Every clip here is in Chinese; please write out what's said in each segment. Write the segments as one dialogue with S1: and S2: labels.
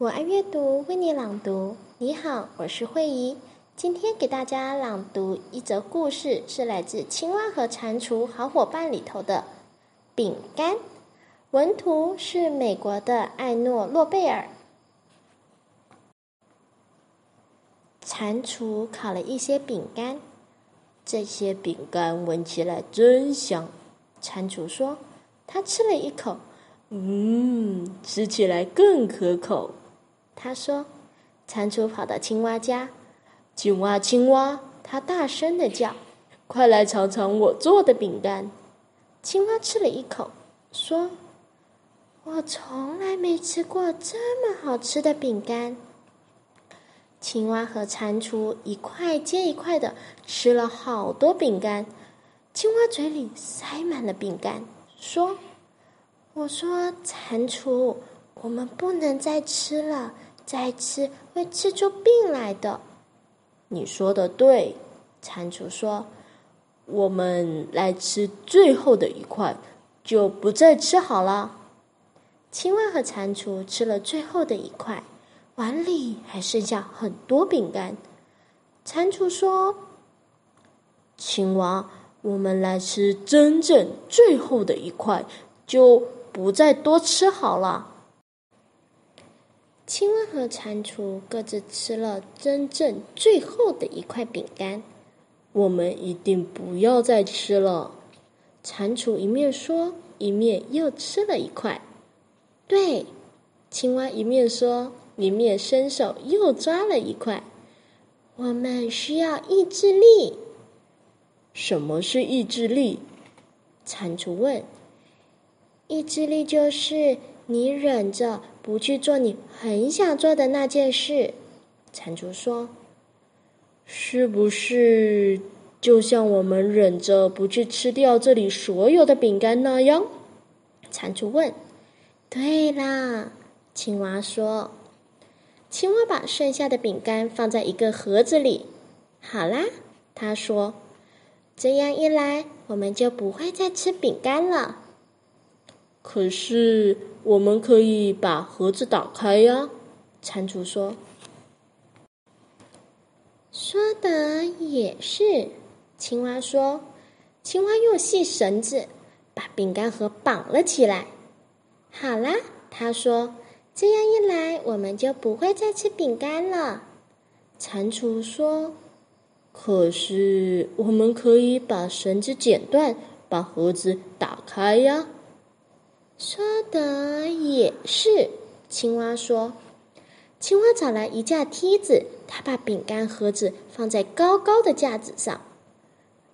S1: 我爱阅读，为你朗读。你好，我是慧怡。今天给大家朗读一则故事，是来自《青蛙和蟾蜍好伙伴》里头的饼干。文图是美国的艾诺·诺贝尔。蟾蜍烤了一些饼干，这些饼干闻起来真香。蟾蜍说：“他吃了一口，嗯，吃起来更可口。”他说：“蟾蜍跑到青蛙家，青蛙，青蛙，它大声的叫，快来尝尝我做的饼干。”青蛙吃了一口，说：“我从来没吃过这么好吃的饼干。”青蛙和蟾蜍一块接一块的吃了好多饼干，青蛙嘴里塞满了饼干，说：“我说，蟾蜍，我们不能再吃了。”再吃会吃出病来的。你说的对，蟾蜍说：“我们来吃最后的一块，就不再吃好了。”青蛙和蟾蜍吃了最后的一块，碗里还剩下很多饼干。蟾蜍说：“青蛙，我们来吃真正最后的一块，就不再多吃好了。”青蛙和蟾蜍各自吃了真正最后的一块饼干。我们一定不要再吃了。蟾蜍一面说，一面又吃了一块。对，青蛙一面说，一面伸手又抓了一块。我们需要意志力。什么是意志力？蟾蜍问。意志力就是你忍着。不去做你很想做的那件事，蟾蜍说：“是不是就像我们忍着不去吃掉这里所有的饼干那样？”蟾蜍问。“对啦。”青蛙说。青蛙把剩下的饼干放在一个盒子里。好啦，他说：“这样一来，我们就不会再吃饼干了。”可是，我们可以把盒子打开呀。蟾蜍说：“说的也是。”青蛙说：“青蛙用细绳子把饼干盒绑了起来。”好啦，他说：“这样一来，我们就不会再吃饼干了。”蟾蜍说：“可是，我们可以把绳子剪断，把盒子打开呀。”说的也是，青蛙说：“青蛙找来一架梯子，它把饼干盒子放在高高的架子上。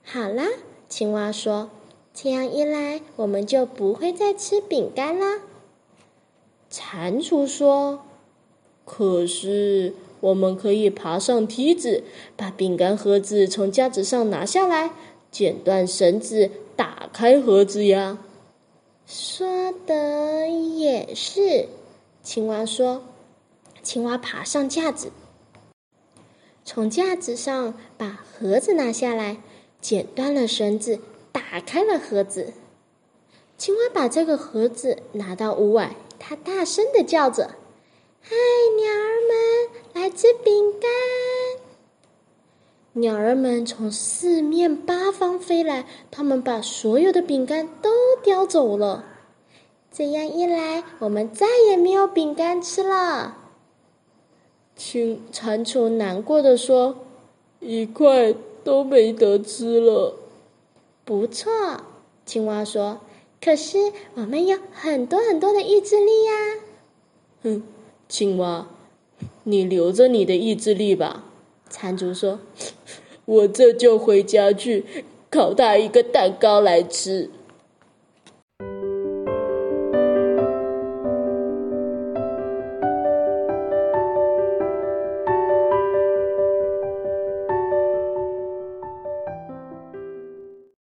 S1: 好啦，青蛙说：‘这样一来，我们就不会再吃饼干啦。’蟾蜍说：‘可是我们可以爬上梯子，把饼干盒子从架子上拿下来，剪断绳子，打开盒子呀。’”说的也是，青蛙说：“青蛙爬上架子，从架子上把盒子拿下来，剪断了绳子，打开了盒子。青蛙把这个盒子拿到屋外，它大声的叫着：‘嗨，鸟儿们，来吃饼干！’”鸟儿们从四面八方飞来，它们把所有的饼干都叼走了。这样一来，我们再也没有饼干吃了。青蟾蜍难过的说：“一块都没得吃了。”不错，青蛙说：“可是我们有很多很多的意志力呀。”哼，青蛙，你留着你的意志力吧。蟾蜍说：“我这就回家去烤他一个蛋糕来吃。”